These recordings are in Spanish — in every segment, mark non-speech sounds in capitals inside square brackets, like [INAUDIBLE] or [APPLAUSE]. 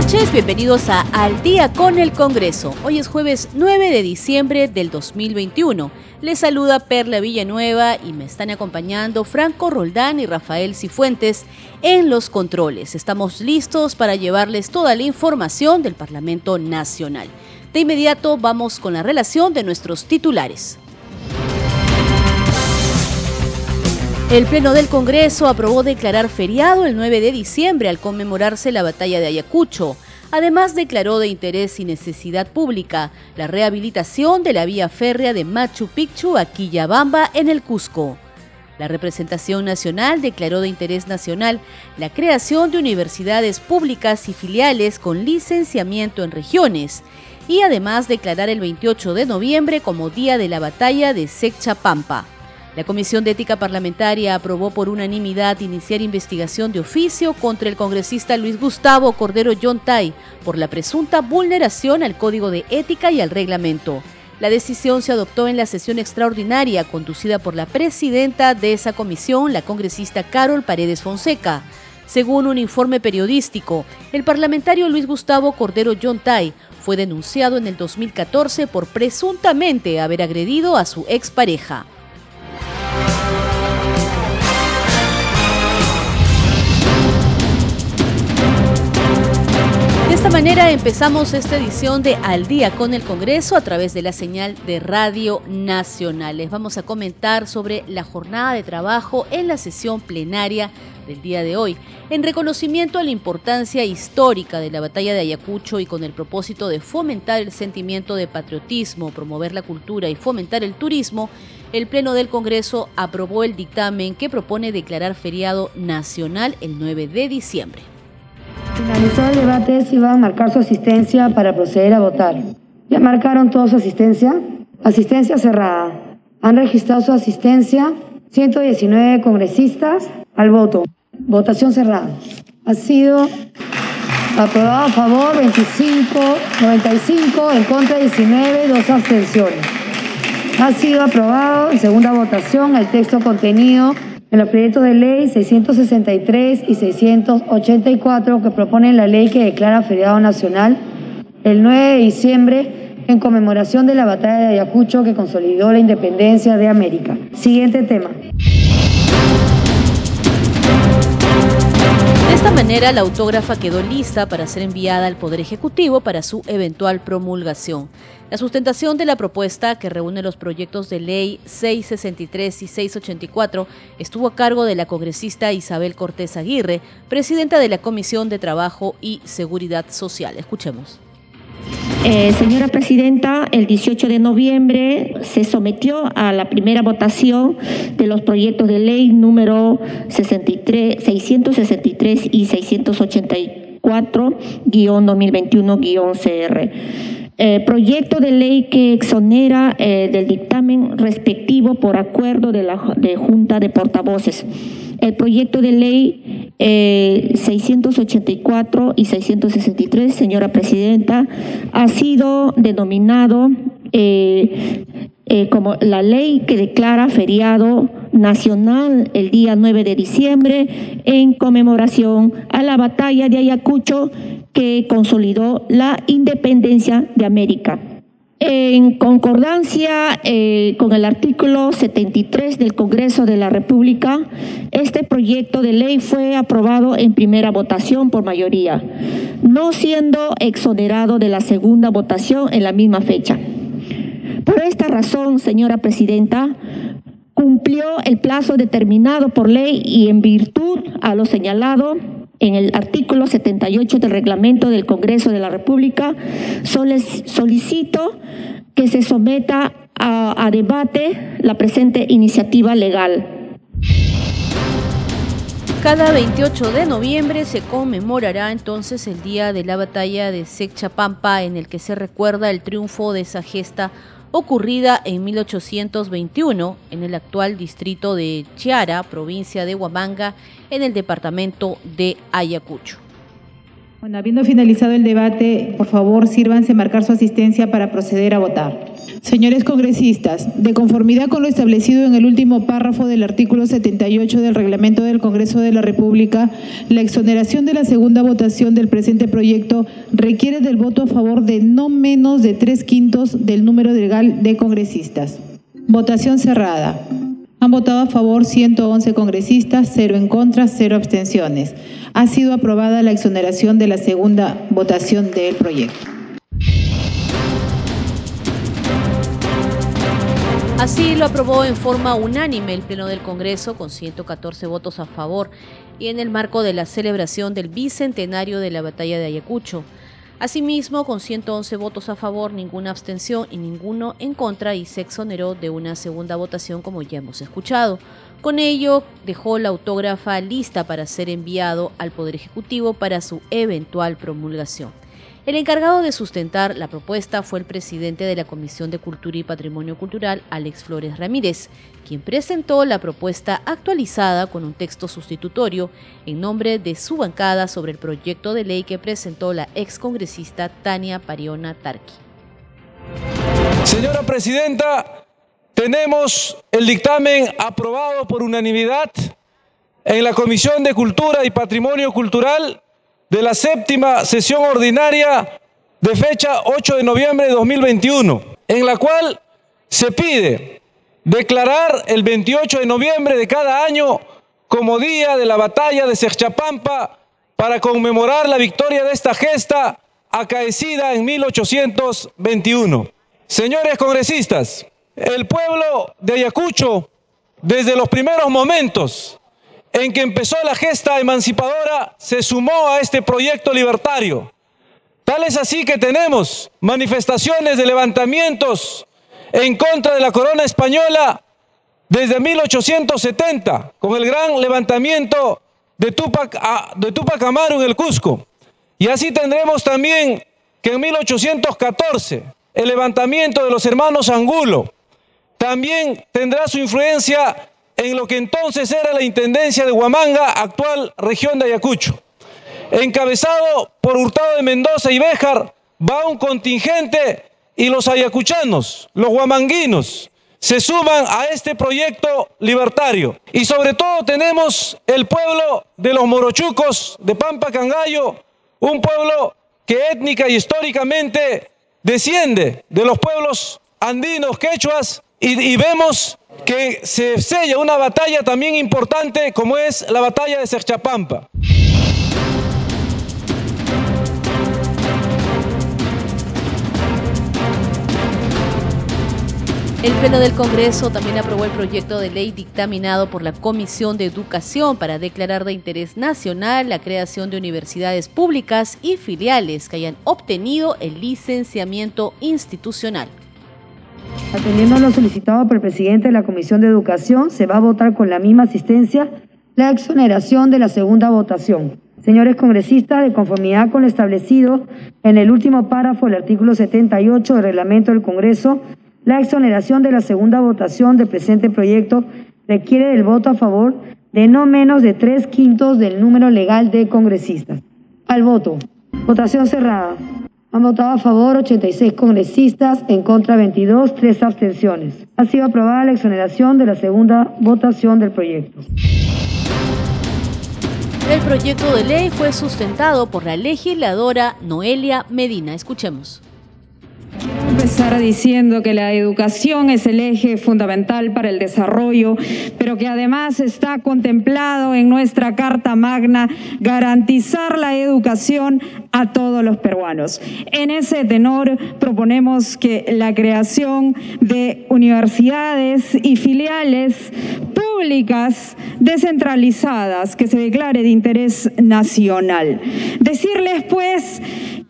Noches, bienvenidos a Al día con el Congreso. Hoy es jueves 9 de diciembre del 2021. Les saluda Perla Villanueva y me están acompañando Franco Roldán y Rafael Cifuentes en los controles. Estamos listos para llevarles toda la información del Parlamento Nacional. De inmediato vamos con la relación de nuestros titulares. El Pleno del Congreso aprobó declarar feriado el 9 de diciembre al conmemorarse la batalla de Ayacucho. Además, declaró de interés y necesidad pública la rehabilitación de la vía férrea de Machu Picchu a Quillabamba en el Cusco. La representación nacional declaró de interés nacional la creación de universidades públicas y filiales con licenciamiento en regiones y además declarar el 28 de noviembre como Día de la Batalla de Secchapampa. La Comisión de Ética Parlamentaria aprobó por unanimidad iniciar investigación de oficio contra el congresista Luis Gustavo Cordero Yontay por la presunta vulneración al Código de Ética y al reglamento. La decisión se adoptó en la sesión extraordinaria conducida por la presidenta de esa comisión, la congresista Carol Paredes Fonseca. Según un informe periodístico, el parlamentario Luis Gustavo Cordero Yontay fue denunciado en el 2014 por presuntamente haber agredido a su expareja. Esta manera empezamos esta edición de Al día con el Congreso a través de la señal de Radio Nacional. Les vamos a comentar sobre la jornada de trabajo en la sesión plenaria del día de hoy. En reconocimiento a la importancia histórica de la batalla de Ayacucho y con el propósito de fomentar el sentimiento de patriotismo, promover la cultura y fomentar el turismo, el Pleno del Congreso aprobó el dictamen que propone declarar feriado nacional el 9 de diciembre. Finalizado el debate, se iba a marcar su asistencia para proceder a votar. ¿Ya marcaron toda su asistencia? Asistencia cerrada. Han registrado su asistencia 119 congresistas al voto. Votación cerrada. Ha sido aprobado a favor 25, 95, en contra 19, dos abstenciones. Ha sido aprobado en segunda votación el texto contenido en los proyectos de ley 663 y 684 que proponen la ley que declara feriado nacional el 9 de diciembre en conmemoración de la batalla de Ayacucho que consolidó la independencia de América. Siguiente tema. De esta manera, la autógrafa quedó lista para ser enviada al Poder Ejecutivo para su eventual promulgación. La sustentación de la propuesta, que reúne los proyectos de ley 663 y 684, estuvo a cargo de la congresista Isabel Cortés Aguirre, presidenta de la Comisión de Trabajo y Seguridad Social. Escuchemos. Eh, señora Presidenta, el 18 de noviembre se sometió a la primera votación de los proyectos de ley número 63, 663 y 684-2021-CR. Eh, proyecto de ley que exonera eh, del dictamen respectivo por acuerdo de la Junta de Portavoces. El proyecto de ley 684 eh, y 663, señora Presidenta, ha sido denominado como la ley que declara feriado nacional el día 9 de diciembre en conmemoración a la batalla de Ayacucho que consolidó la independencia de América. En concordancia eh, con el artículo 73 del Congreso de la República, este proyecto de ley fue aprobado en primera votación por mayoría, no siendo exonerado de la segunda votación en la misma fecha. Por esta razón, señora Presidenta, cumplió el plazo determinado por ley y en virtud a lo señalado en el artículo 78 del reglamento del Congreso de la República, solicito que se someta a, debate la presente iniciativa legal. Cada 28 de noviembre se conmemorará entonces el día de la batalla de Sechapampa en el que se recuerda el triunfo de esa gesta ocurrida en 1821 en el actual distrito de Chiara, provincia de Huamanga, en el departamento de Ayacucho. Bueno, habiendo finalizado el debate, por favor, sírvanse marcar su asistencia para proceder a votar. Señores congresistas, de conformidad con lo establecido en el último párrafo del artículo 78 del reglamento del Congreso de la República, la exoneración de la segunda votación del presente proyecto requiere del voto a favor de no menos de tres quintos del número legal de congresistas. Votación cerrada. Han votado a favor 111 congresistas, cero en contra, cero abstenciones. Ha sido aprobada la exoneración de la segunda votación del proyecto. Así lo aprobó en forma unánime el Pleno del Congreso con 114 votos a favor y en el marco de la celebración del bicentenario de la batalla de Ayacucho. Asimismo, con 111 votos a favor, ninguna abstención y ninguno en contra y se exoneró de una segunda votación como ya hemos escuchado. Con ello, dejó la autógrafa lista para ser enviado al Poder Ejecutivo para su eventual promulgación. El encargado de sustentar la propuesta fue el presidente de la Comisión de Cultura y Patrimonio Cultural, Alex Flores Ramírez, quien presentó la propuesta actualizada con un texto sustitutorio en nombre de su bancada sobre el proyecto de ley que presentó la excongresista Tania Pariona Tarqui. Señora Presidenta, tenemos el dictamen aprobado por unanimidad en la Comisión de Cultura y Patrimonio Cultural de la séptima sesión ordinaria de fecha 8 de noviembre de 2021, en la cual se pide declarar el 28 de noviembre de cada año como día de la batalla de Serchapampa para conmemorar la victoria de esta gesta acaecida en 1821. Señores congresistas, el pueblo de Ayacucho, desde los primeros momentos, en que empezó la gesta emancipadora, se sumó a este proyecto libertario. Tal es así que tenemos manifestaciones de levantamientos en contra de la corona española desde 1870, con el gran levantamiento de Tupac, de Tupac Amaru en el Cusco. Y así tendremos también que en 1814 el levantamiento de los hermanos Angulo también tendrá su influencia en lo que entonces era la Intendencia de Huamanga, actual región de Ayacucho. Encabezado por Hurtado de Mendoza y Béjar, va un contingente y los ayacuchanos, los huamanguinos, se suman a este proyecto libertario. Y sobre todo tenemos el pueblo de los morochucos de Pampa Cangallo, un pueblo que étnica y históricamente desciende de los pueblos andinos quechuas y, vemos que se sella una batalla también importante como es la batalla de Serchapampa. El Pleno del Congreso también aprobó el proyecto de ley dictaminado por la Comisión de Educación para declarar de interés nacional la creación de universidades públicas y filiales que hayan obtenido el licenciamiento institucional. Atendiendo a lo solicitado por el presidente de la Comisión de Educación, se va a votar con la misma asistencia la exoneración de la segunda votación. Señores congresistas, de conformidad con lo establecido en el último párrafo del artículo 78 del reglamento del Congreso, la exoneración de la segunda votación del presente proyecto requiere del voto a favor de no menos de tres quintos del número legal de congresistas. Al voto. Votación cerrada. Han votado a favor 86 congresistas, en contra 22, tres abstenciones. Ha sido aprobada la exoneración de la segunda votación del proyecto. El proyecto de ley fue sustentado por la legisladora Noelia Medina. Escuchemos empezar diciendo que la educación es el eje fundamental para el desarrollo, pero que además está contemplado en nuestra Carta Magna garantizar la educación a todos los peruanos. En ese tenor proponemos que la creación de universidades y filiales públicas descentralizadas que se declare de interés nacional. Decirles pues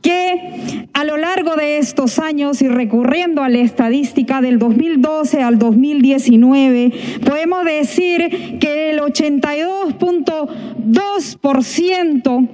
que a lo largo de estos años y recurriendo a la estadística del 2012 al 2019, podemos decir que el 82.2%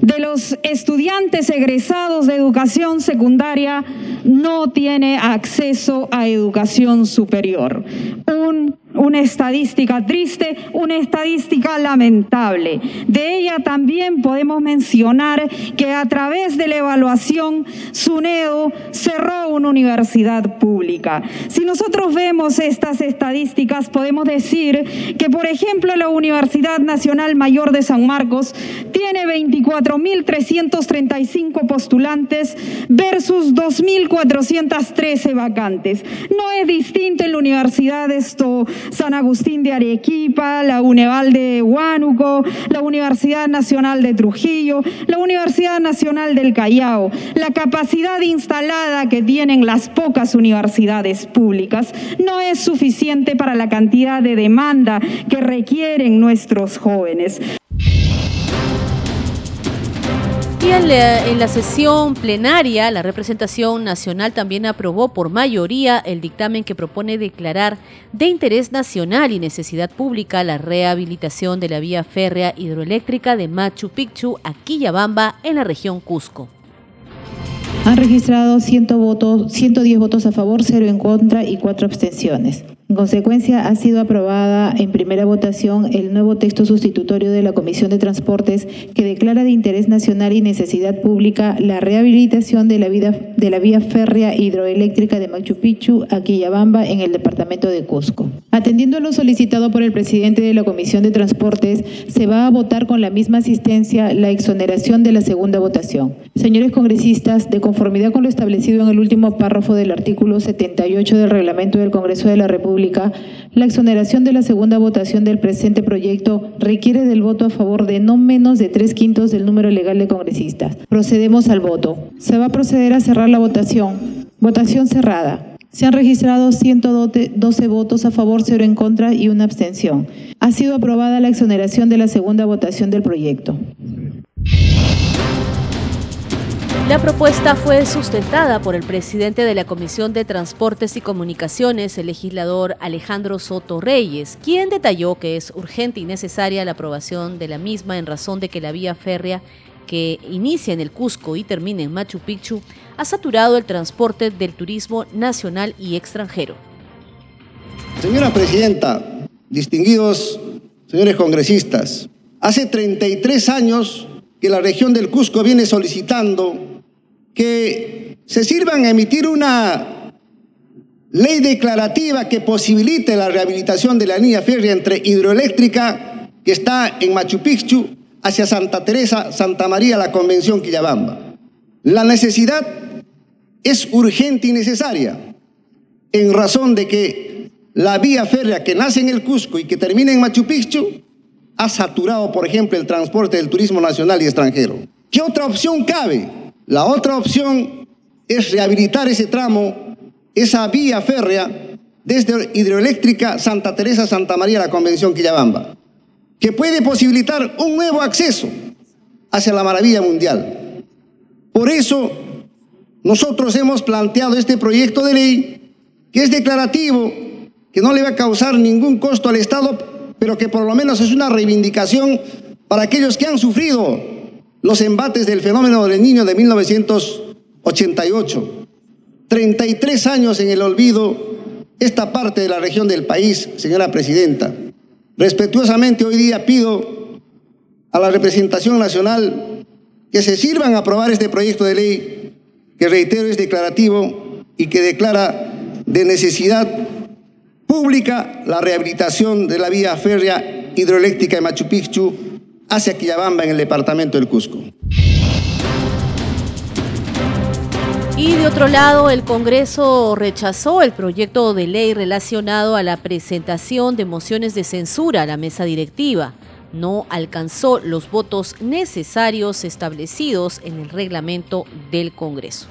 de los estudiantes egresados de educación secundaria no tiene acceso a educación superior. Un una estadística triste, una estadística lamentable. De ella también podemos mencionar que a través de la evaluación, SUNEDO cerró una universidad pública. Si nosotros vemos estas estadísticas, podemos decir que, por ejemplo, la Universidad Nacional Mayor de San Marcos tiene 24.335 postulantes versus 2.413 vacantes. No es distinto en la universidad esto San Agustín de Arequipa, la UNEVAL de Huánuco, la Universidad Nacional de Trujillo, la Universidad Nacional del Callao. La capacidad instalada que tienen las pocas universidades públicas no es suficiente para la cantidad de demanda que requieren nuestros jóvenes. En la, sesión plenaria, la representación nacional también aprobó por mayoría el dictamen que propone declarar de interés nacional y necesidad pública la rehabilitación de la vía férrea hidroeléctrica de Machu Picchu a Quillabamba en la región Cusco. Han registrado 100 votos, 110 votos a favor, 0 en contra y 4 abstenciones. En consecuencia, ha sido aprobada en primera votación el nuevo texto sustitutorio de la Comisión de Transportes que declara de interés nacional y necesidad pública la rehabilitación de la, de la vía férrea hidroeléctrica de Machu Picchu a Quillabamba en el departamento de Cusco. Atendiendo a lo solicitado por el presidente de la Comisión de Transportes, se va a votar con la misma asistencia la exoneración de la segunda votación. Señores congresistas, de conformidad con lo establecido en el último párrafo del artículo 78 del reglamento del Congreso de la República, la exoneración de la segunda votación del presente proyecto requiere del voto a favor de no menos de tres quintos del número legal de congresistas. Procedemos al voto. Se va a proceder a cerrar la votación. Votación cerrada. Se han registrado 112 votos a favor, cero en contra y una abstención. Ha sido aprobada la exoneración de la segunda votación del proyecto. La propuesta fue sustentada por el presidente de la Comisión de Transportes y Comunicaciones, el legislador Alejandro Soto Reyes, quien detalló que es urgente y necesaria la aprobación de la misma en razón de que la vía férrea que inicia en el Cusco y termina en Machu Picchu ha saturado el transporte del turismo nacional y extranjero. Señora Presidenta, distinguidos señores congresistas, hace 33 años que la región del Cusco viene solicitando que se sirvan a emitir una ley declarativa que posibilite la rehabilitación de la línea férrea entre hidroeléctrica que está en Machu Picchu hacia Santa Teresa, Santa María, la Convención Quillabamba. La necesidad es urgente y necesaria en razón de que la vía férrea que nace en el Cusco y que termina en Machu Picchu ha saturado, por ejemplo, el transporte del turismo nacional y extranjero. ¿Qué otra opción cabe? La otra opción es rehabilitar ese tramo, esa vía férrea desde hidroeléctrica Santa Teresa Santa María la Convención Quillabamba, que puede posibilitar un nuevo acceso hacia la maravilla mundial. Por eso nosotros hemos planteado este proyecto de ley que es declarativo, que no le va a causar ningún costo al Estado, pero que por lo menos es una reivindicación para aquellos que han sufrido los embates del fenómeno del niño de 1988. 33 años en el olvido esta parte de la región del país, señora presidenta. Respetuosamente hoy día pido a la representación nacional que se sirvan a aprobar este proyecto de ley que reitero es declarativo y que declara de necesidad pública la rehabilitación de la vía férrea hidroeléctrica de Machu Picchu hacia Quillabamba en el departamento del Cusco. Y de otro lado, el Congreso rechazó el proyecto de ley relacionado a la presentación de mociones de censura a la mesa directiva. No alcanzó los votos necesarios establecidos en el reglamento del Congreso.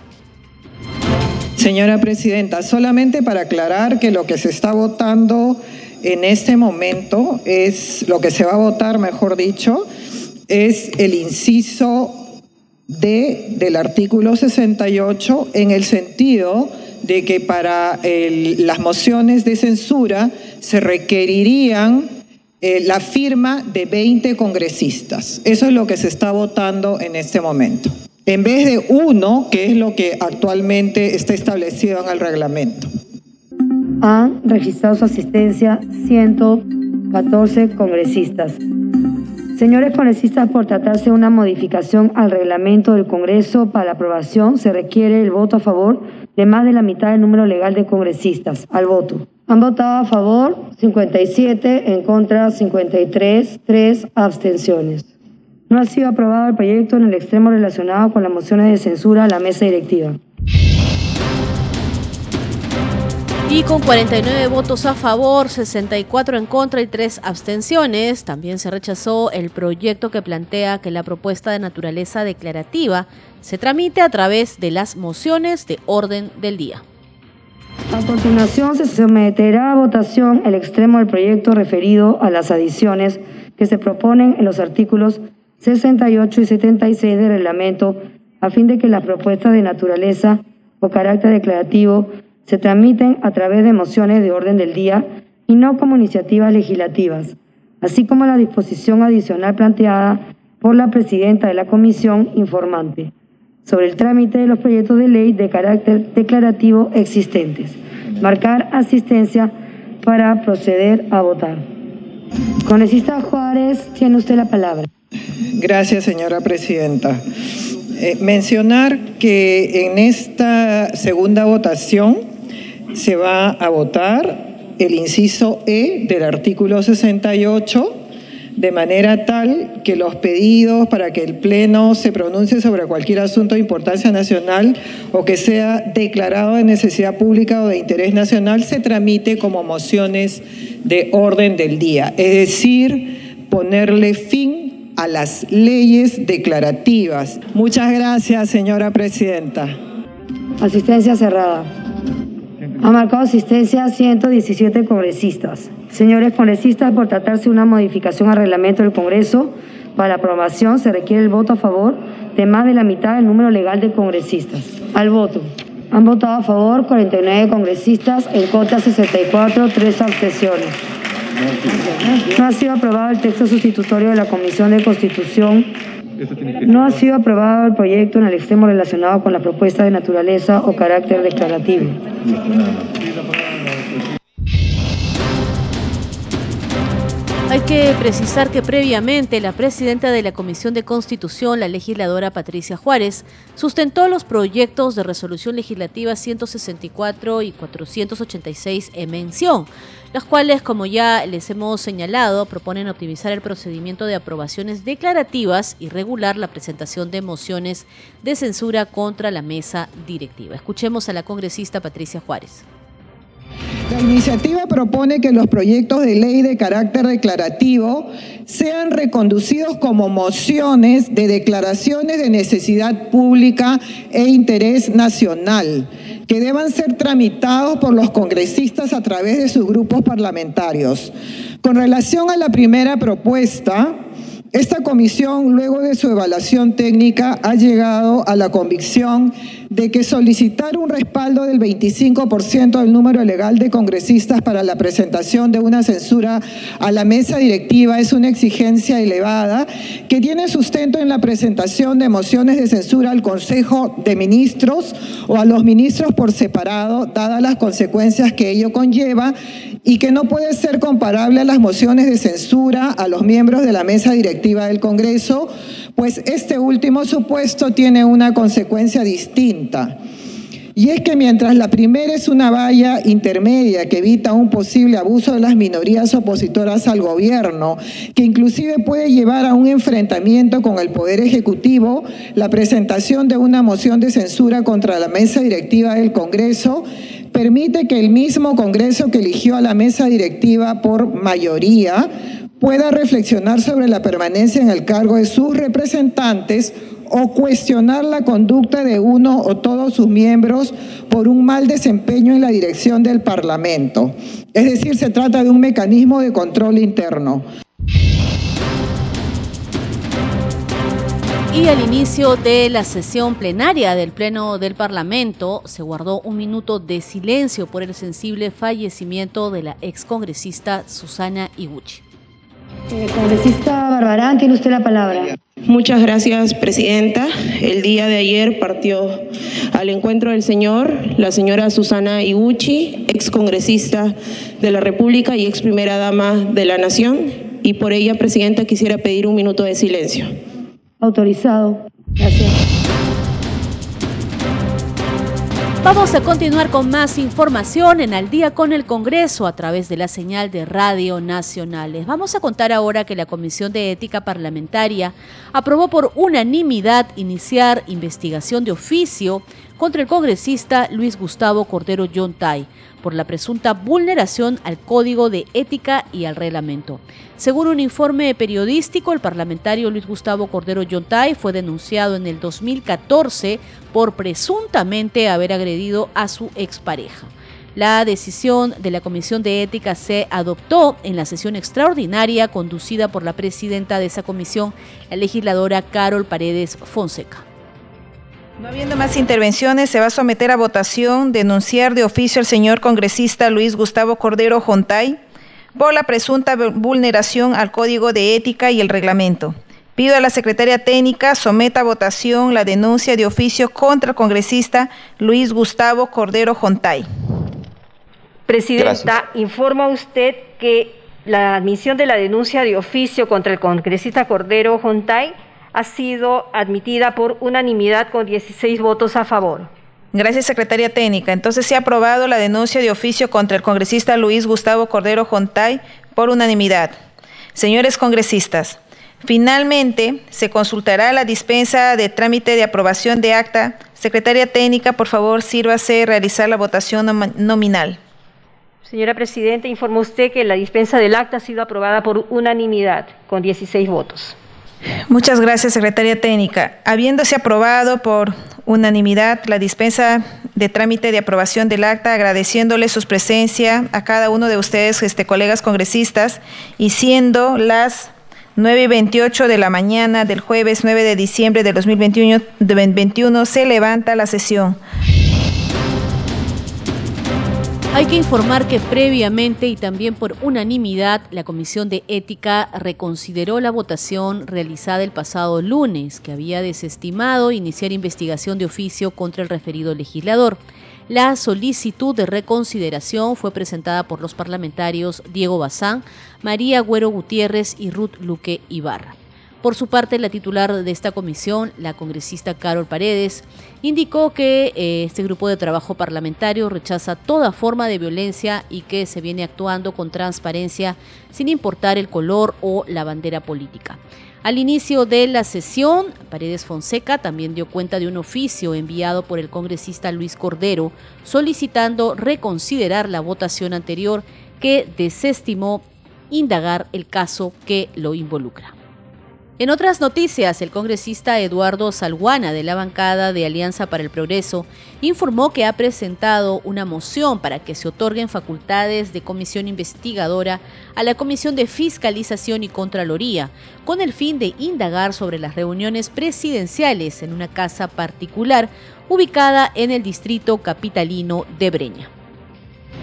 Señora Presidenta, solamente para aclarar que lo que se está votando en este momento es, lo que se va a votar, mejor dicho, es el inciso D del artículo 68 en el sentido de que para las mociones de censura se requerirían eh, la firma de 20 congresistas. Eso es lo que se está votando en este momento. En vez de uno, que es lo que actualmente está establecido en el reglamento. Han registrado su asistencia 114 congresistas. Señores congresistas, por tratarse de una modificación al reglamento del Congreso para la aprobación, se requiere el voto a favor de más de la mitad del número legal de congresistas. Al voto. Han votado a favor 57, en contra 53, 3 abstenciones. No ha sido aprobado el proyecto en el extremo relacionado con las mociones de censura a la mesa directiva. Y con 49 votos a favor, 64 en contra y 3 abstenciones, también se rechazó el proyecto que plantea que la propuesta de naturaleza declarativa se tramite a través de las mociones de orden del día. A continuación se someterá a votación el extremo del proyecto referido a las adiciones que se proponen en los artículos 68 y 76 del reglamento a fin de que las propuestas de naturaleza o carácter declarativo se tramiten a través de mociones de orden del día y no como iniciativas legislativas, así como la disposición adicional planteada por la presidenta de la comisión informante sobre el trámite de los proyectos de ley de carácter declarativo existentes. Marcar asistencia para proceder a votar. Congresista Juárez, tiene usted la palabra. Gracias, señora presidenta. Eh, mencionar que en esta segunda votación se va a votar el inciso E del artículo 68 de manera tal que los pedidos para que el Pleno se pronuncie sobre cualquier asunto de importancia nacional o que sea declarado de necesidad pública o de interés nacional se tramite como mociones de orden del día, es decir, ponerle fin a las leyes declarativas. Muchas gracias, señora presidenta. Asistencia cerrada. Ha marcado asistencia 117 congresistas. Señores congresistas, por tratarse una modificación al reglamento del Congreso, para la aprobación se requiere el voto a favor de más de la mitad del número legal de congresistas. Al voto. Han votado a favor 49 congresistas, en contra 64, tres abstenciones. No ha sido aprobado el texto sustitutorio de la Comisión de Constitución. No ha sido aprobado el proyecto en el extremo relacionado con la propuesta de naturaleza o carácter declarativo. Hay que precisar que previamente la presidenta de la Comisión de Constitución, la legisladora Patricia Juárez, sustentó los proyectos de resolución legislativa 164 y 486 en mención, los cuales, como ya les hemos señalado, proponen optimizar el procedimiento de aprobaciones declarativas y regular la presentación de mociones de censura contra la mesa directiva. Escuchemos a la congresista Patricia Juárez. La iniciativa propone que los proyectos de ley de carácter declarativo sean reconducidos como mociones de declaraciones de necesidad pública e interés nacional, que deban ser tramitados por los congresistas a través de sus grupos parlamentarios. Con relación a la primera propuesta, esta comisión, luego de su evaluación técnica, ha llegado a la convicción de que solicitar un respaldo del 25% del número legal de congresistas para la presentación de una censura a la mesa directiva es una exigencia elevada que tiene sustento en la presentación de mociones de censura al Consejo de Ministros o a los ministros por separado, dadas las consecuencias que ello conlleva y que no puede ser comparable a las mociones de censura a los miembros de la mesa directiva del Congreso, pues este último supuesto tiene una consecuencia distinta. Y es que mientras la primera es una valla intermedia que evita un posible abuso de las minorías opositoras al gobierno, que inclusive puede llevar a un enfrentamiento con el Poder Ejecutivo, la presentación de una moción de censura contra la mesa directiva del Congreso permite que el mismo Congreso que eligió a la mesa directiva por mayoría pueda reflexionar sobre la permanencia en el cargo de sus representantes o cuestionar la conducta de uno o todos sus miembros por un mal desempeño en la dirección del Parlamento. Es decir, se trata de un mecanismo de control interno. Y al inicio de la sesión plenaria del Pleno del Parlamento se guardó un minuto de silencio por el sensible fallecimiento de la excongresista Susana Iguchi. Eh, congresista Barbarán, tiene usted la palabra. Muchas gracias, Presidenta. El día de ayer partió al encuentro del señor la señora Susana Iguchi, excongresista de la República y ex primera dama de la Nación. Y por ella, Presidenta, quisiera pedir un minuto de silencio. Autorizado. Gracias. Vamos a continuar con más información en Al día con el Congreso a través de la señal de Radio Nacionales. Vamos a contar ahora que la Comisión de Ética Parlamentaria aprobó por unanimidad iniciar investigación de oficio contra el congresista Luis Gustavo Cordero Yontay por la presunta vulneración al Código de Ética y al reglamento. Según un informe periodístico, el parlamentario Luis Gustavo Cordero Yontay fue denunciado en el 2014 por presuntamente haber agredido a su expareja. La decisión de la Comisión de Ética se adoptó en la sesión extraordinaria conducida por la presidenta de esa comisión, la legisladora Carol Paredes Fonseca. No habiendo más intervenciones, se va a someter a votación denunciar de oficio al señor congresista Luis Gustavo Cordero Jontay por la presunta vulneración al Código de Ética y el Reglamento. Pido a la secretaria técnica someta a votación la denuncia de oficio contra el congresista Luis Gustavo Cordero Jontay. Presidenta, informa usted que la admisión de la denuncia de oficio contra el congresista Cordero Jontay ha sido admitida por unanimidad con 16 votos a favor. Gracias, secretaria técnica. Entonces se ha aprobado la denuncia de oficio contra el congresista Luis Gustavo Cordero Jontay por unanimidad. Señores congresistas, finalmente se consultará la dispensa de trámite de aprobación de acta. Secretaria técnica, por favor, sírvase realizar la votación nominal. Señora Presidenta, informa usted que la dispensa del acta ha sido aprobada por unanimidad, con 16 votos. Muchas gracias, secretaria técnica. Habiéndose aprobado por unanimidad la dispensa de trámite de aprobación del acta, agradeciéndole su presencia a cada uno de ustedes, este, colegas congresistas, y siendo las 9 y 28 de la mañana del jueves 9 de diciembre de 2021, 2021 se levanta la sesión. Hay que informar que previamente y también por unanimidad la Comisión de Ética reconsideró la votación realizada el pasado lunes, que había desestimado iniciar investigación de oficio contra el referido legislador. La solicitud de reconsideración fue presentada por los parlamentarios Diego Bazán, María Güero Gutiérrez y Ruth Luque Ibarra. Por su parte, la titular de esta comisión, la congresista Carol Paredes, indicó que eh, este grupo de trabajo parlamentario rechaza toda forma de violencia y que se viene actuando con transparencia sin importar el color o la bandera política. Al inicio de la sesión, Paredes Fonseca también dio cuenta de un oficio enviado por el congresista Luis Cordero solicitando reconsiderar la votación anterior que desestimó indagar el caso que lo involucra. En otras noticias, el congresista Eduardo Salguana de la bancada de Alianza para el Progreso informó que ha presentado una moción para que se otorguen facultades de comisión investigadora a la Comisión de Fiscalización y Contraloría, con el fin de indagar sobre las reuniones presidenciales en una casa particular ubicada en el distrito capitalino de Breña.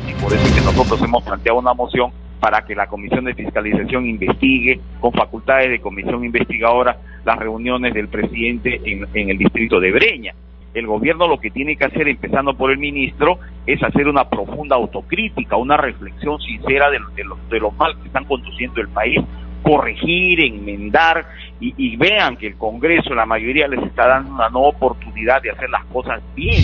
Y por eso es que nosotros hemos planteado una moción para que la Comisión de Fiscalización investigue con facultades de comisión investigadora las reuniones del presidente en, el distrito de Breña. El gobierno lo que tiene que hacer, empezando por el ministro, es hacer una profunda autocrítica, una reflexión sincera de, de, lo, mal que están conduciendo el país, corregir, enmendar y, y, vean que el Congreso, la mayoría les está dando una nueva oportunidad de hacer las cosas bien.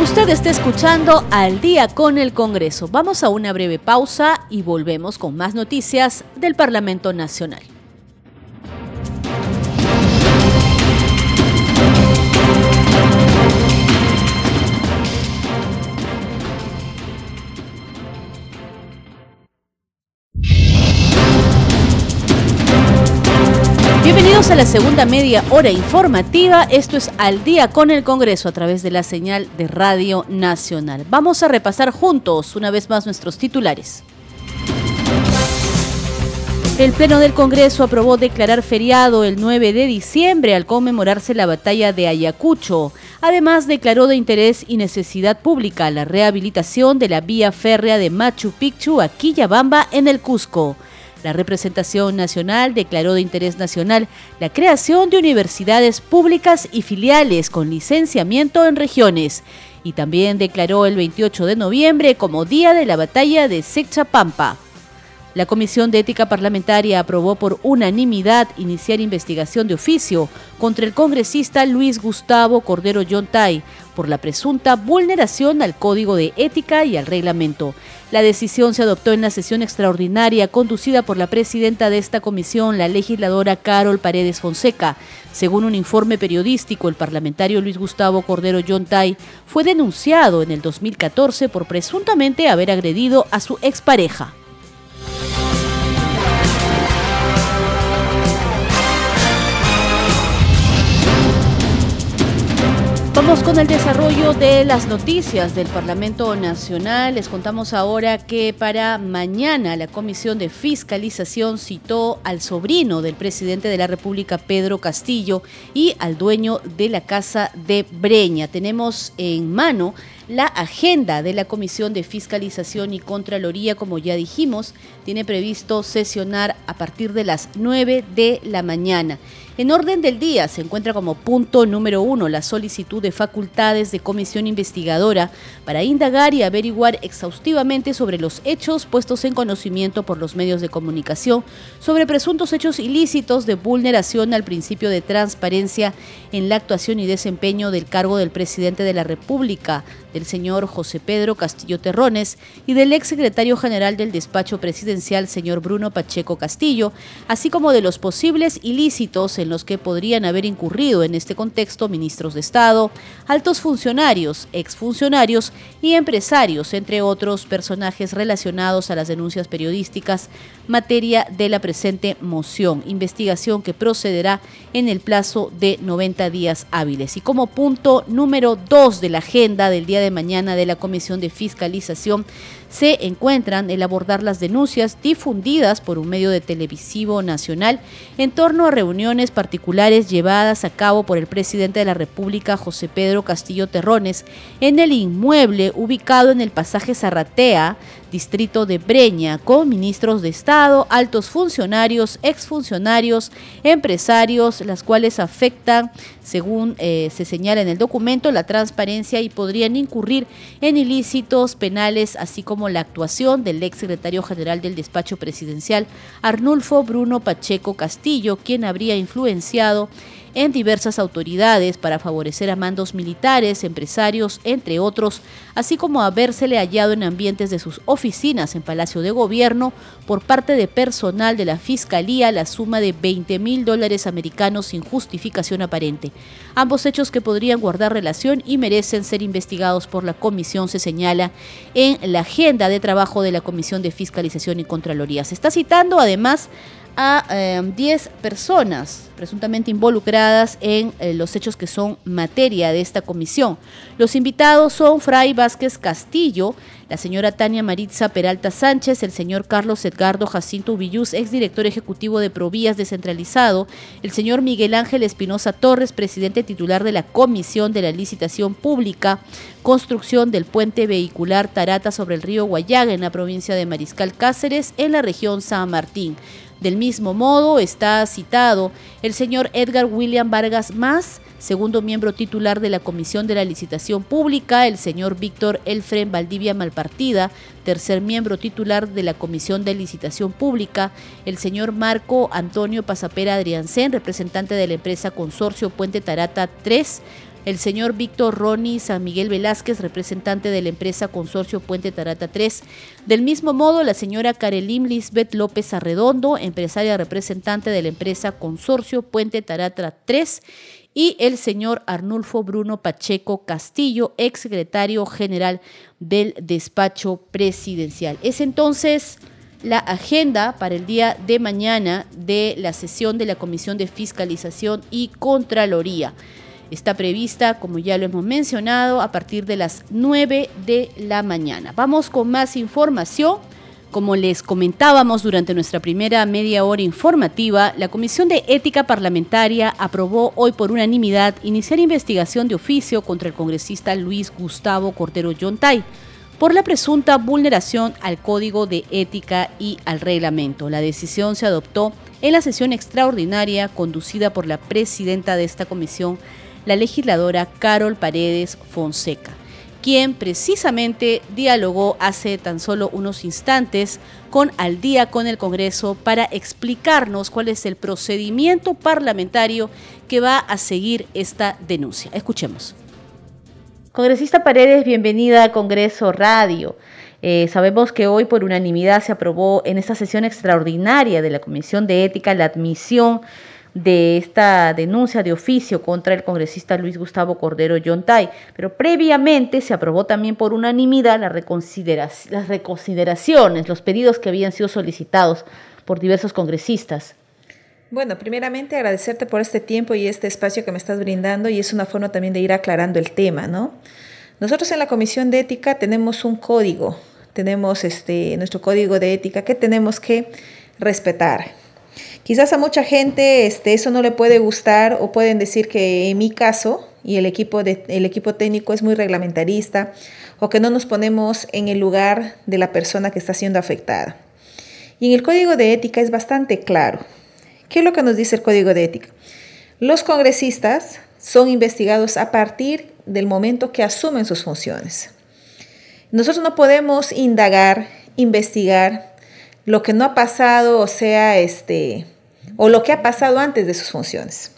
Usted está escuchando Al día con el Congreso. Vamos a una breve pausa y volvemos con más noticias del Parlamento Nacional. A la segunda media hora informativa. Esto es Al día con el Congreso a través de la señal de Radio Nacional. Vamos a repasar juntos una vez más nuestros titulares. El Pleno del Congreso aprobó declarar feriado el 9 de diciembre al conmemorarse la batalla de Ayacucho. Además, declaró de interés y necesidad pública la rehabilitación de la vía férrea de Machu Picchu a Quillabamba en el Cusco. La representación nacional declaró de interés nacional la creación de universidades públicas y filiales con licenciamiento en regiones y también declaró el 28 de noviembre como Día de la Batalla de Sechapampa. La Comisión de Ética Parlamentaria aprobó por unanimidad iniciar investigación de oficio contra el congresista Luis Gustavo Cordero Yontay por la presunta vulneración al Código de Ética y al reglamento. La decisión se adoptó en la sesión extraordinaria conducida por la presidenta de esta comisión, la legisladora Carol Paredes Fonseca. Según un informe periodístico, el parlamentario Luis Gustavo Cordero Yontay fue denunciado en el 2014 por presuntamente haber agredido a su expareja. Con el desarrollo de las noticias del Parlamento Nacional. Les contamos ahora que para mañana la Comisión de Fiscalización citó al sobrino del presidente de la República, Pedro Castillo, y al dueño de la Casa de Breña. Tenemos en mano la agenda de la Comisión de Fiscalización y Contraloría, como ya dijimos, tiene previsto sesionar a partir de las 9 de la mañana. En orden del día se encuentra como punto número uno la solicitud de facultades de comisión investigadora para indagar y averiguar exhaustivamente sobre los hechos puestos en conocimiento por los medios de comunicación sobre presuntos hechos ilícitos de vulneración al principio de transparencia en la actuación y desempeño del cargo del presidente de la República, del señor José Pedro Castillo Terrones y del ex secretario general del despacho presidencial, señor Bruno Pacheco Castillo, así como de los posibles ilícitos en los que podrían haber incurrido en este contexto ministros de Estado, altos funcionarios, exfuncionarios y empresarios, entre otros personajes relacionados a las denuncias periodísticas, materia de la presente moción, investigación que procederá en el plazo de 90 días hábiles. Y como punto número dos de la agenda del día de mañana de la Comisión de Fiscalización se encuentran el abordar las denuncias difundidas por un medio de televisivo nacional en torno a reuniones particulares llevadas a cabo por el presidente de la República, José Pedro Castillo Terrones, en el inmueble ubicado en el pasaje Zarratea, distrito de Breña, con ministros de Estado, altos funcionarios, exfuncionarios, empresarios, las cuales afectan, según eh, se señala en el documento, la transparencia y podrían incurrir en ilícitos penales, así como la actuación del ex secretario general del despacho presidencial, Arnulfo Bruno Pacheco Castillo, quien habría influenciado en diversas autoridades para favorecer a mandos militares, empresarios, entre otros, así como habérsele hallado en ambientes de sus oficinas en Palacio de Gobierno por parte de personal de la Fiscalía la suma de 20 mil dólares americanos sin justificación aparente. Ambos hechos que podrían guardar relación y merecen ser investigados por la comisión, se señala en la agenda de trabajo de la Comisión de Fiscalización y Contraloría. Se está citando además a 10 eh, personas presuntamente involucradas en eh, los hechos que son materia de esta comisión. Los invitados son Fray Vázquez Castillo, la señora Tania Maritza Peralta Sánchez, el señor Carlos Edgardo Jacinto Villús, exdirector ejecutivo de Provías Descentralizado, el señor Miguel Ángel Espinosa Torres, presidente titular de la Comisión de la Licitación Pública, construcción del puente vehicular Tarata sobre el río Guayaga en la provincia de Mariscal Cáceres, en la región San Martín. Del mismo modo está citado el señor Edgar William Vargas Más, segundo miembro titular de la Comisión de la Licitación Pública, el señor Víctor Elfren Valdivia Malpartida, tercer miembro titular de la Comisión de Licitación Pública, el señor Marco Antonio Pasapera Adriancén, representante de la empresa Consorcio Puente Tarata 3, el señor Víctor Roni San Miguel Velázquez, representante de la empresa Consorcio Puente Tarata 3. Del mismo modo, la señora Carelim Lisbeth López Arredondo, empresaria representante de la empresa Consorcio Puente Tarata 3 y el señor Arnulfo Bruno Pacheco Castillo, ex secretario general del despacho presidencial. Es entonces la agenda para el día de mañana de la sesión de la Comisión de Fiscalización y Contraloría. Está prevista, como ya lo hemos mencionado, a partir de las 9 de la mañana. Vamos con más información Como les comentábamos durante nuestra primera media hora informativa, la Comisión de Ética Parlamentaria aprobó hoy por unanimidad iniciar investigación de oficio contra el congresista Luis Gustavo Cordero Yontay por la presunta vulneración al Código de Ética y al reglamento. La decisión se adoptó en la sesión extraordinaria conducida por la presidenta de esta comisión, la legisladora Carol Paredes Fonseca quien precisamente dialogó hace tan solo unos instantes con Al día con el Congreso para explicarnos cuál es el procedimiento parlamentario que va a seguir esta denuncia. Escuchemos. Congresista Paredes, bienvenida a Congreso Radio. Eh, sabemos que hoy por unanimidad se aprobó en esta sesión extraordinaria de la Comisión de Ética la admisión de esta denuncia de oficio contra el congresista Luis Gustavo Cordero Yontay, pero previamente se aprobó también por unanimidad las reconsideraciones, los pedidos que habían sido solicitados por diversos congresistas. Bueno, primeramente agradecerte por este tiempo y este espacio que me estás brindando y es una forma también de ir aclarando el tema, ¿no? Nosotros en la Comisión de Ética tenemos un código, tenemos este, nuestro código de ética que tenemos que respetar. Quizás a mucha gente este, eso no le puede gustar o pueden decir que en mi caso y el equipo, de, el equipo técnico es muy reglamentarista o que no nos ponemos en el lugar de la persona que está siendo afectada. Y en el código de ética es bastante claro. ¿Qué es lo que nos dice el código de ética? Los congresistas son investigados a partir del momento que asumen sus funciones. Nosotros no podemos indagar, investigar lo que no ha pasado, o sea, este, o lo que ha pasado antes de sus funciones.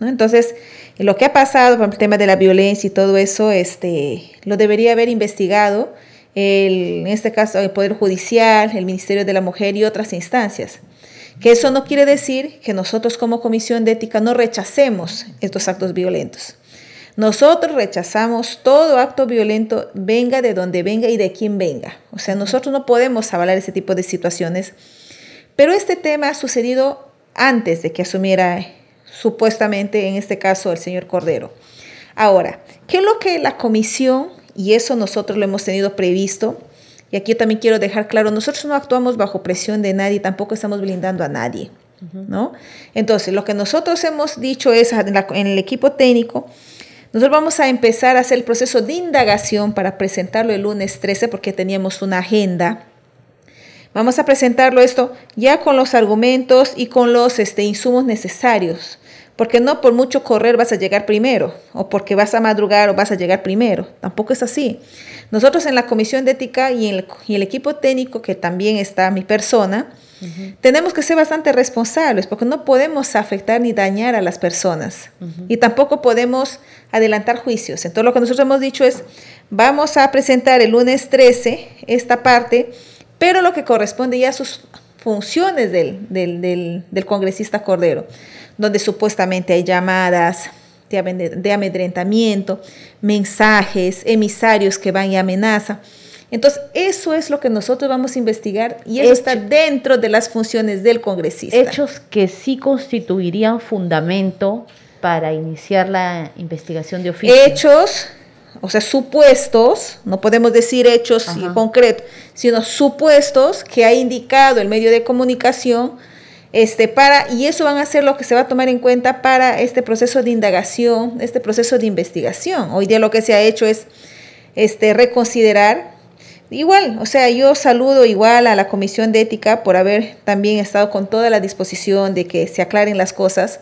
Entonces, lo que ha pasado, por el tema de la violencia y todo eso, este, lo debería haber investigado en este caso el Poder Judicial, el Ministerio de la Mujer y otras instancias. Que eso no quiere decir que nosotros como Comisión de Ética no rechacemos estos actos violentos. Nosotros rechazamos todo acto violento, venga de donde venga y de quien venga. O sea, nosotros no podemos avalar ese tipo de situaciones. Pero este tema ha sucedido antes de que asumiera supuestamente, en este caso, el señor Cordero. Ahora, ¿qué es lo que la comisión, y eso nosotros lo hemos tenido previsto, y aquí también quiero dejar claro, nosotros no actuamos bajo presión de nadie, tampoco estamos blindando a nadie, ¿no? Entonces, lo que nosotros hemos dicho es en, en el equipo técnico, nosotros vamos a empezar a hacer el proceso de indagación para presentarlo el lunes 13 porque teníamos una agenda Vamos a presentarlo esto ya con los argumentos y con los este, insumos necesarios, porque no por mucho correr vas a llegar primero, o porque vas a madrugar o vas a llegar primero, tampoco es así. Nosotros en la Comisión de Ética y en el, equipo técnico, que también está mi persona, tenemos que ser bastante responsables, porque no podemos afectar ni dañar a las personas, y tampoco podemos adelantar juicios. Entonces lo que nosotros hemos dicho es, vamos a presentar el lunes 13 esta parte, pero lo que corresponde ya a sus funciones del, congresista Cordero, donde supuestamente hay llamadas de, amedrentamiento, mensajes, emisarios que van y amenazan. Entonces, eso es lo que nosotros vamos a investigar y eso está dentro de las funciones del congresista. Hechos que sí constituirían fundamento para iniciar la investigación de oficio. Hechos o sea, supuestos, no podemos decir hechos concretos, sino supuestos que ha indicado el medio de comunicación, este, para, y eso van a ser lo que se va a tomar en cuenta para este proceso de indagación, este proceso de investigación. Hoy día lo que se ha hecho es este, reconsiderar. Igual, o sea, yo saludo igual a la Comisión de Ética por haber también estado con toda la disposición de que se aclaren las cosas,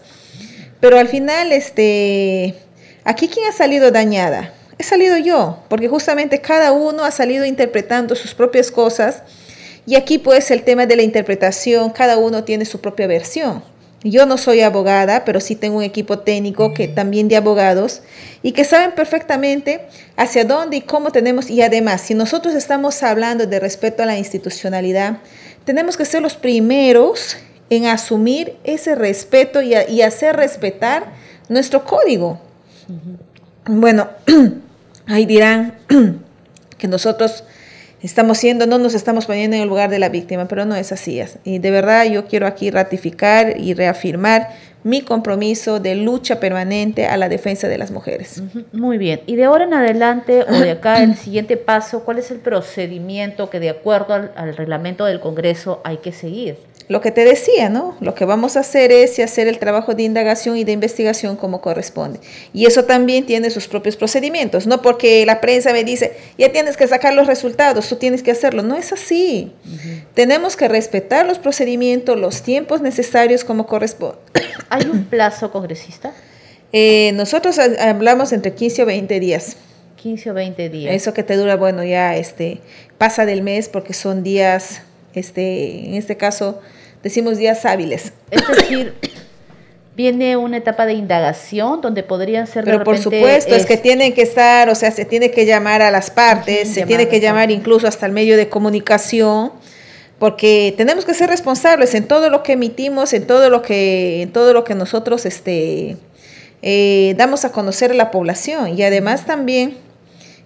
pero al final, este, aquí quién ha salido dañada, he salido yo, porque justamente cada uno ha salido interpretando sus propias cosas. Y aquí pues el tema de la interpretación, cada uno tiene su propia versión. Yo no soy abogada, pero sí tengo un equipo técnico que también de abogados y que saben perfectamente hacia dónde y cómo tenemos y además, si nosotros estamos hablando de respeto a la institucionalidad, tenemos que ser los primeros en asumir ese respeto y, hacer respetar nuestro código. Bueno, [CLEARS THROAT] Ahí dirán [CLEARS THROAT] que nosotros estamos siendo, no nos estamos poniendo en el lugar de la víctima, pero no es así. Y de verdad yo quiero aquí ratificar y reafirmar mi compromiso de lucha permanente a la defensa de las mujeres. Muy bien. Y de ahora en adelante o de acá el [CLEARS THROAT] siguiente paso, ¿cuál es el procedimiento que de acuerdo al, al reglamento del Congreso hay que seguir? lo que te decía, ¿no? Lo que vamos a hacer es hacer el trabajo de indagación y de investigación como corresponde. Y eso también tiene sus propios procedimientos, no porque la prensa me dice, ya tienes que sacar los resultados, tú tienes que hacerlo. No es así. Tenemos que respetar los procedimientos, los tiempos necesarios como corresponde. ¿Hay un plazo congresista? Eh, nosotros hablamos entre 15 o 20 días. 15 o 20 días. Eso que te dura, bueno, ya este, pasa del mes porque son días, este, en este caso, decimos días hábiles. Es decir, viene una etapa de indagación donde podrían ser Pero por supuesto, es, que tienen que estar, o sea, se tiene que llamar a las partes, se tiene que llamar incluso hasta el medio de comunicación, porque tenemos que ser responsables en todo lo que emitimos, en todo lo que, en todo lo que nosotros este, eh, damos a conocer a la población. Y además también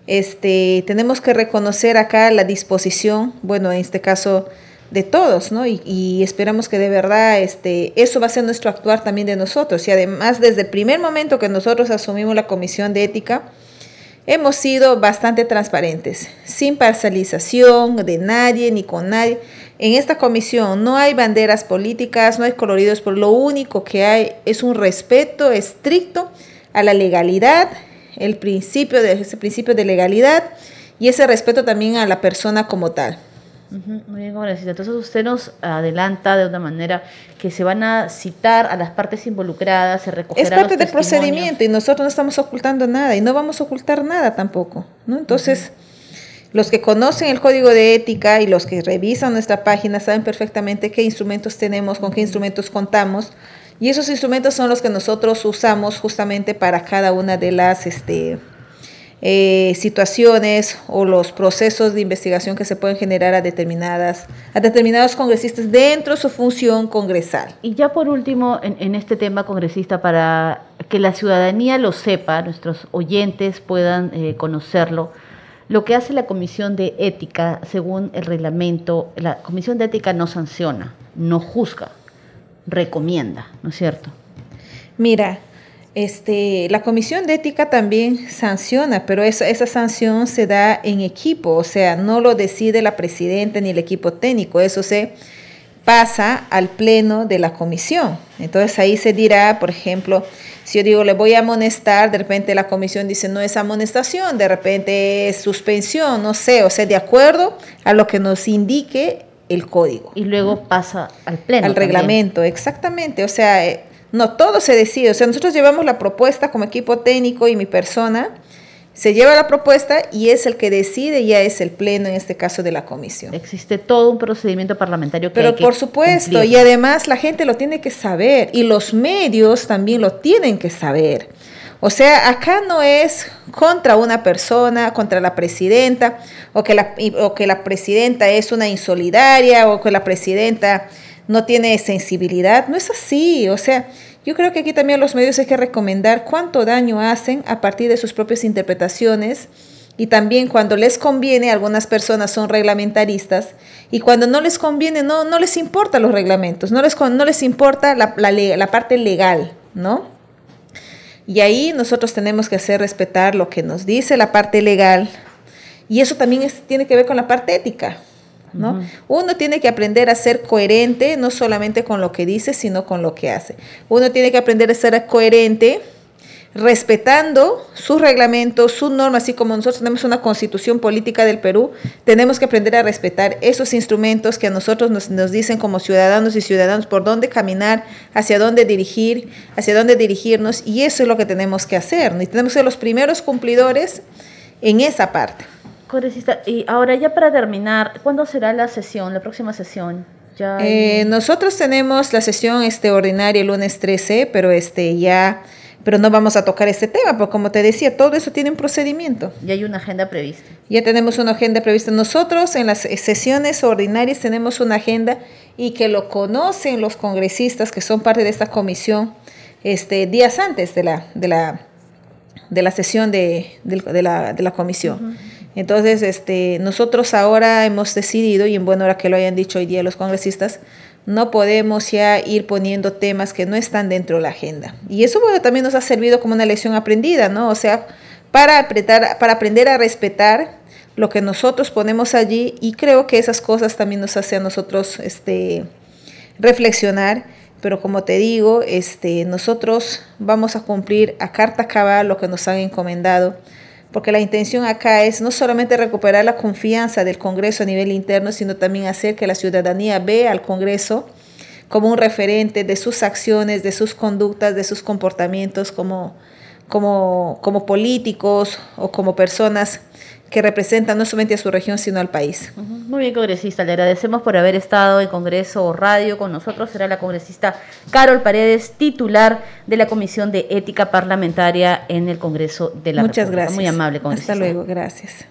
este, tenemos que reconocer acá la disposición, bueno, en este caso, de todos, ¿no? Y, esperamos que de verdad este, eso va a ser nuestro actuar también de nosotros. Y además, desde el primer momento que nosotros asumimos la comisión de ética, hemos sido bastante transparentes, sin parcialización de nadie ni con nadie. En esta comisión no hay banderas políticas, no hay coloridos, pero lo único que hay es un respeto estricto a la legalidad, el principio de, ese principio de legalidad y ese respeto también a la persona como tal. Muy bien, gracias. Entonces usted nos adelanta de una manera que se van a citar a las partes involucradas, se recogerá Es parte del procedimiento y nosotros no estamos ocultando nada y no vamos a ocultar nada tampoco, ¿no? Entonces, los que conocen el código de ética y los que revisan nuestra página saben perfectamente qué instrumentos tenemos, con qué instrumentos contamos y esos instrumentos son los que nosotros usamos justamente para cada una de las este, eh, situaciones o los procesos de investigación que se pueden generar a determinadas a determinados congresistas dentro de su función congresal. Y ya por último, en, este tema congresista, para que la ciudadanía lo sepa, nuestros oyentes puedan eh, conocerlo, lo que hace la Comisión de Ética, según el reglamento, la Comisión de Ética no sanciona, no juzga, recomienda, ¿no es cierto? Mira, este, la comisión de ética también sanciona, pero esa, esa sanción se da en equipo, o sea, no lo decide la presidenta ni el equipo técnico, eso se pasa al pleno de la comisión. Entonces ahí se dirá, por ejemplo, si yo digo le voy a amonestar, de repente la comisión dice no es amonestación, de repente es suspensión, no sé, o sea, de acuerdo a lo que nos indique el código. Y luego pasa al pleno. Al reglamento, exactamente, o sea... Eh, no, todo se decide. O sea, nosotros llevamos la propuesta como equipo técnico y mi persona. Se lleva la propuesta y es el que decide, ya es el pleno en este caso de la comisión. Existe todo un procedimiento parlamentario que Pero hay que por supuesto, y además la gente lo tiene que saber y los medios también lo tienen que saber. O sea, acá no es contra una persona, contra la presidenta, o que la, o que la presidenta es una insolidaria, o que la presidenta no tiene sensibilidad. No es así. O sea, yo creo que aquí también los medios hay que recomendar cuánto daño hacen a partir de sus propias interpretaciones. Y también cuando les conviene, algunas personas son reglamentaristas y cuando no les conviene, no, no les importa los reglamentos, no les, no les importa la, la, parte legal, ¿no? Y ahí nosotros tenemos que hacer respetar lo que nos dice la parte legal y eso también tiene que ver con la parte ética. Uno tiene que aprender a ser coherente, no solamente con lo que dice, sino con lo que hace. Uno tiene que aprender a ser coherente respetando sus reglamentos, sus normas, así como nosotros tenemos una constitución política del Perú, tenemos que aprender a respetar esos instrumentos que a nosotros nos, nos, dicen como ciudadanos y ciudadanos por dónde caminar, hacia dónde dirigir, hacia dónde dirigirnos, y eso es lo que tenemos que hacer, y tenemos que ser los primeros cumplidores en esa parte. Y ahora ya para terminar, ¿cuándo será la sesión, la próxima sesión? Ya eh, nosotros tenemos la sesión este, ordinaria el lunes 13, pero este ya pero no vamos a tocar este tema, porque como te decía, todo eso tiene un procedimiento. Y hay una agenda prevista. Ya tenemos una agenda prevista. Nosotros en las sesiones ordinarias tenemos una agenda y que lo conocen los congresistas que son parte de esta comisión este, días antes de la, de la, de la sesión de, de, la, de la comisión. Entonces, este, nosotros ahora hemos decidido, y en buena hora que lo hayan dicho hoy día los congresistas, no podemos ya ir poniendo temas que no están dentro de la agenda. Y eso bueno, también nos ha servido como una lección aprendida, ¿no? O sea, para, apretar, para aprender a respetar lo que nosotros ponemos allí y creo que esas cosas también nos hacen a nosotros este, reflexionar. Pero como te digo, este, nosotros vamos a cumplir a carta cabal lo que nos han encomendado porque la intención acá es no solamente recuperar la confianza del Congreso a nivel interno, sino también hacer que la ciudadanía vea al Congreso como un referente de sus acciones, de sus conductas, de sus comportamientos como, como, como políticos o como personas que representan no solamente a su región, sino al país. Muy bien, congresista. Le agradecemos por haber estado en Congreso Radio con nosotros. Será la congresista Carol Paredes, titular de la Comisión de Ética Parlamentaria en el Congreso de la Muchas gracias. Muy amable, congresista. Hasta luego, gracias.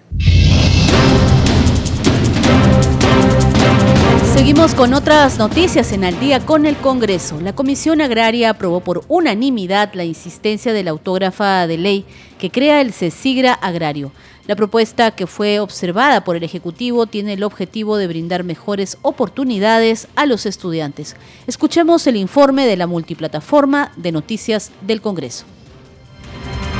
Seguimos con otras noticias en Al día con el Congreso. La Comisión Agraria aprobó por unanimidad la insistencia de la autógrafa de ley que crea el CESIGRA Agrario. La propuesta que fue observada por el Ejecutivo tiene el objetivo de brindar mejores oportunidades a los estudiantes. Escuchemos el informe de la multiplataforma de noticias del Congreso.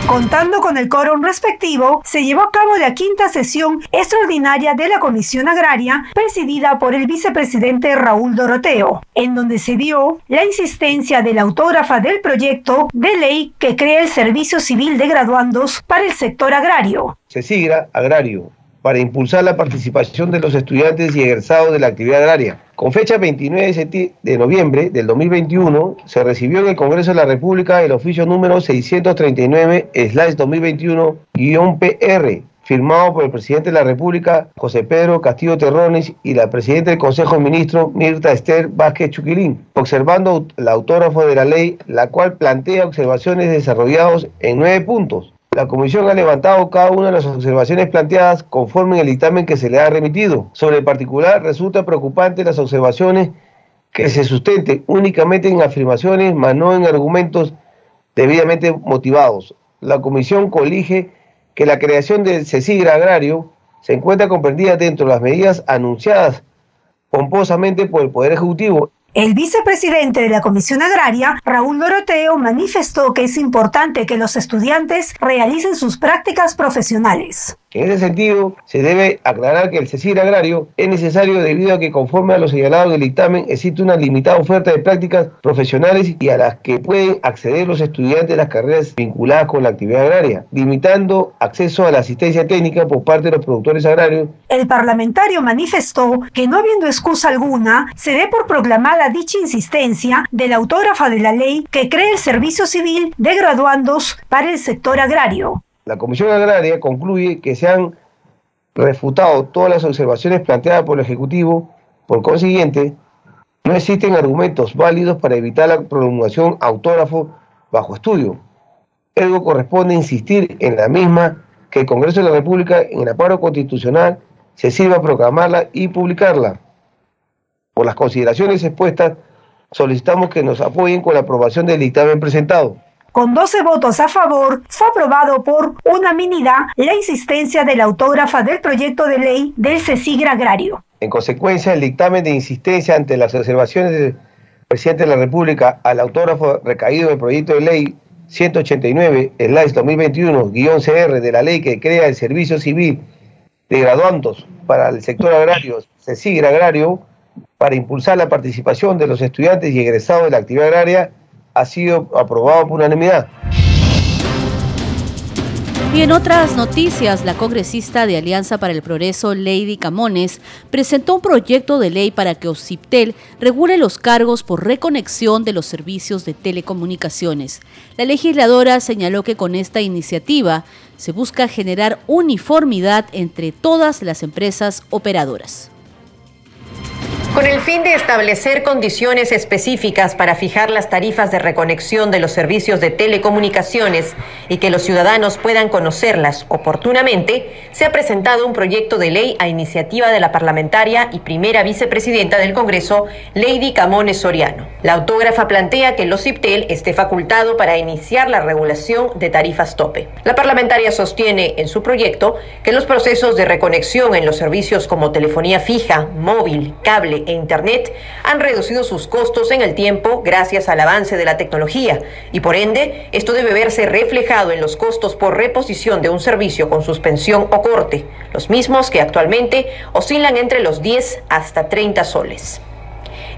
Contando con el quórum respectivo, se llevó a cabo la quinta sesión extraordinaria de la Comisión Agraria, presidida por el vicepresidente Raúl Doroteo, en donde se dio la insistencia de la autógrafa del proyecto de ley que crea el Servicio Civil de Graduandos para el sector agrario. Se sigra agrario para impulsar la participación de los estudiantes y egresados de la actividad agraria. Con fecha 29 de noviembre del 2021, se recibió en el Congreso de la República el oficio número 639-2021-PR, firmado por el presidente de la República, José Pedro Castillo Terrones, y la presidenta del Consejo de Ministros, Mirta Esther Vázquez Chuquilín, observando el autógrafo de la ley, la cual plantea observaciones desarrolladas en nueve puntos la Comisión ha levantado cada una de las observaciones planteadas conforme el dictamen que se le ha remitido. Sobre el particular, resulta preocupante las observaciones que se sustenten únicamente en afirmaciones, mas no en argumentos debidamente motivados. La Comisión colige que la creación del CECIGRA agrario se encuentra comprendida dentro de las medidas anunciadas pomposamente por el Poder Ejecutivo el vicepresidente de la Comisión Agraria, Raúl Doroteo, manifestó que es importante que los estudiantes realicen sus prácticas profesionales. En ese sentido, se debe aclarar que el CECIR agrario es necesario debido a que conforme a lo señalado del dictamen existe una limitada oferta de prácticas profesionales y a las que pueden acceder los estudiantes de las carreras vinculadas con la actividad agraria, limitando acceso a la asistencia técnica por parte de los productores agrarios. El parlamentario manifestó que no habiendo excusa alguna, se dé por proclamada dicha insistencia de la autógrafa de la ley que cree el servicio civil de graduandos para el sector agrario. La Comisión Agraria concluye que se han refutado todas las observaciones planteadas por el Ejecutivo, por consiguiente, no existen argumentos válidos para evitar la prolongación autógrafo bajo estudio. Ergo corresponde insistir en la misma que el Congreso de la República, en el aparo constitucional, se sirva a proclamarla y publicarla. Por las consideraciones expuestas, solicitamos que nos apoyen con la aprobación del dictamen presentado. Con 12 votos a favor, fue aprobado por unanimidad la insistencia de la autógrafa del proyecto de ley del CECIGRA Agrario. En consecuencia, el dictamen de insistencia ante las observaciones del presidente de la República al autógrafo recaído del proyecto de ley 189, el 2021-CR de la ley que crea el Servicio Civil de Graduandos para el sector agrario, CECIGRA Agrario, para impulsar la participación de los estudiantes y egresados de la actividad agraria, ha sido aprobado por unanimidad. Y en otras noticias, la congresista de Alianza para el Progreso, Lady Camones, presentó un proyecto de ley para que OCIPTEL regule los cargos por reconexión de los servicios de telecomunicaciones. La legisladora señaló que con esta iniciativa se busca generar uniformidad entre todas las empresas operadoras. Con el fin de establecer condiciones específicas para fijar las tarifas de reconexión de los servicios de telecomunicaciones y que los ciudadanos puedan conocerlas oportunamente, se ha presentado un proyecto de ley a iniciativa de la parlamentaria y primera vicepresidenta del Congreso, Lady Camones Soriano. La autógrafa plantea que el OCIPTEL esté facultado para iniciar la regulación de tarifas tope. La parlamentaria sostiene en su proyecto que los procesos de reconexión en los servicios como telefonía fija, móvil, cable e Internet han reducido sus costos en el tiempo gracias al avance de la tecnología y por ende esto debe verse reflejado en los costos por reposición de un servicio con suspensión o corte, los mismos que actualmente oscilan entre los 10 hasta 30 soles.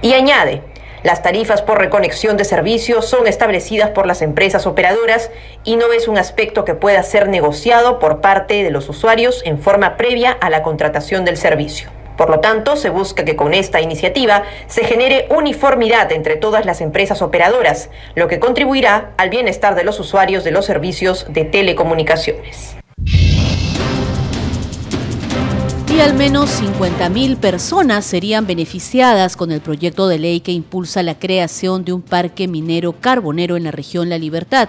Y añade, las tarifas por reconexión de servicios son establecidas por las empresas operadoras y no es un aspecto que pueda ser negociado por parte de los usuarios en forma previa a la contratación del servicio. Por lo tanto, se busca que con esta iniciativa se genere uniformidad entre todas las empresas operadoras, lo que contribuirá al bienestar de los usuarios de los servicios de telecomunicaciones y al menos 50.000 personas serían beneficiadas con el proyecto de ley que impulsa la creación de un parque minero carbonero en la región La Libertad.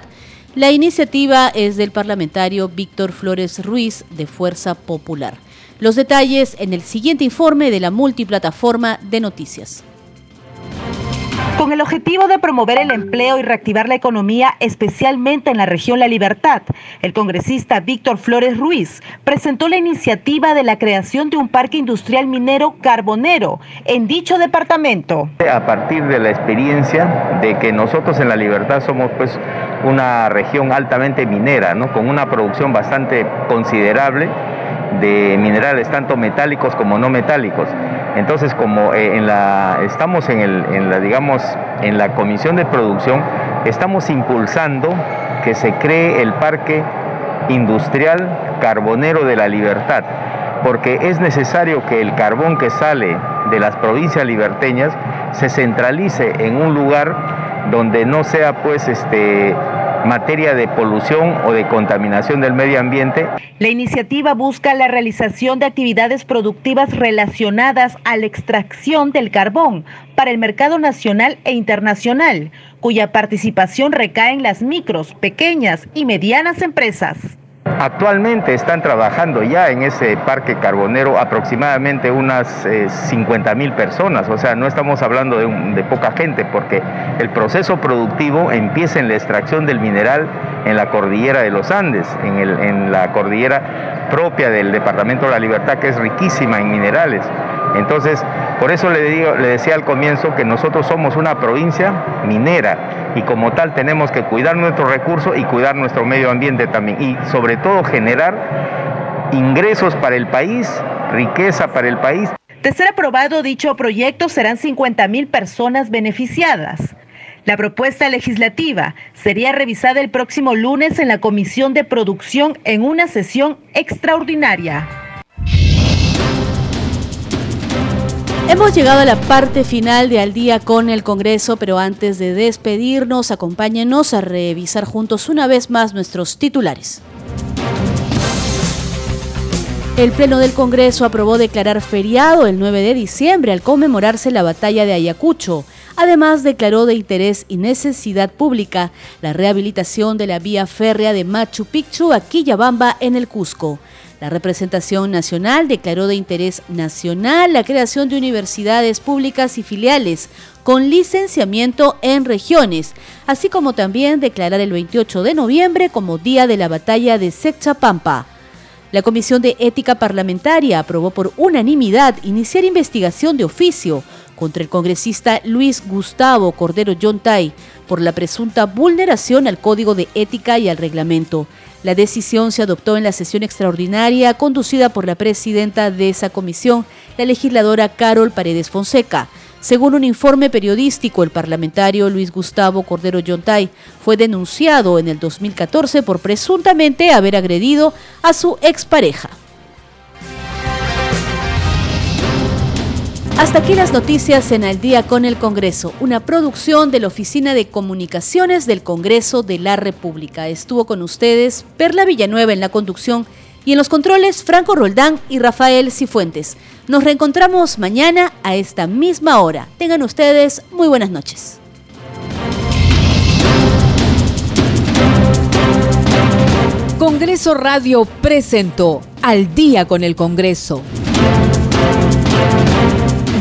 La iniciativa es del parlamentario Víctor Flores Ruiz de Fuerza Popular. Los detalles en el siguiente informe de la multiplataforma de noticias. Con el objetivo de promover el empleo y reactivar la economía, especialmente en la región La Libertad, el congresista Víctor Flores Ruiz presentó la iniciativa de la creación de un parque industrial minero carbonero en dicho departamento. A partir de la experiencia de que nosotros en La Libertad somos pues una región altamente minera, ¿no? con una producción bastante considerable de minerales, tanto metálicos como no metálicos. Entonces, como eh, en la, estamos en, el, digamos, en la comisión de producción, estamos impulsando que se cree el parque industrial carbonero de la libertad, porque es necesario que el carbón que sale de las provincias liberteñas se centralice en un lugar donde no sea pues este materia de polución o de contaminación del medio ambiente. La iniciativa busca la realización de actividades productivas relacionadas a la extracción del carbón para el mercado nacional e internacional, cuya participación recae en las micros, pequeñas y medianas empresas. Actualmente están trabajando ya en ese parque carbonero aproximadamente unas 50 eh, mil personas, o sea, no estamos hablando de, poca gente porque el proceso productivo empieza en la extracción del mineral en la cordillera de los Andes, en, en la cordillera propia del Departamento de la Libertad que es riquísima en minerales. Entonces, por eso le, decía al comienzo que nosotros somos una provincia minera y como tal tenemos que cuidar nuestro recurso y cuidar nuestro medio ambiente también y sobre todo generar ingresos para el país, riqueza para el país. De ser aprobado dicho proyecto serán 50 mil personas beneficiadas. La propuesta legislativa sería revisada el próximo lunes en la Comisión de Producción en una sesión extraordinaria. Hemos llegado a la parte final de Al día con el Congreso, pero antes de despedirnos, acompáñenos a revisar juntos una vez más nuestros titulares. El Pleno del Congreso aprobó declarar feriado el 9 de diciembre al conmemorarse la batalla de Ayacucho. Además, declaró de interés y necesidad pública la rehabilitación de la vía férrea de Machu Picchu a Quillabamba en el Cusco. La representación nacional declaró de interés nacional la creación de universidades públicas y filiales con licenciamiento en regiones, así como también declarar el 28 de noviembre como Día de la Batalla de Sechapampa. La Comisión de Ética Parlamentaria aprobó por unanimidad iniciar investigación de oficio contra el congresista Luis Gustavo Cordero Yontay por la presunta vulneración al Código de Ética y al reglamento. La decisión se adoptó en la sesión extraordinaria conducida por la presidenta de esa comisión, la legisladora Carol Paredes Fonseca. Según un informe periodístico, el parlamentario Luis Gustavo Cordero Yontay fue denunciado en el 2014 por presuntamente haber agredido a su expareja. Hasta aquí las noticias en Al día con el Congreso, una producción de la Oficina de Comunicaciones del Congreso de la República. Estuvo con ustedes Perla Villanueva en la conducción y en los controles Franco Roldán y Rafael Cifuentes. Nos reencontramos mañana a esta misma hora. Tengan ustedes muy buenas noches. Congreso Radio presentó Al día con el Congreso.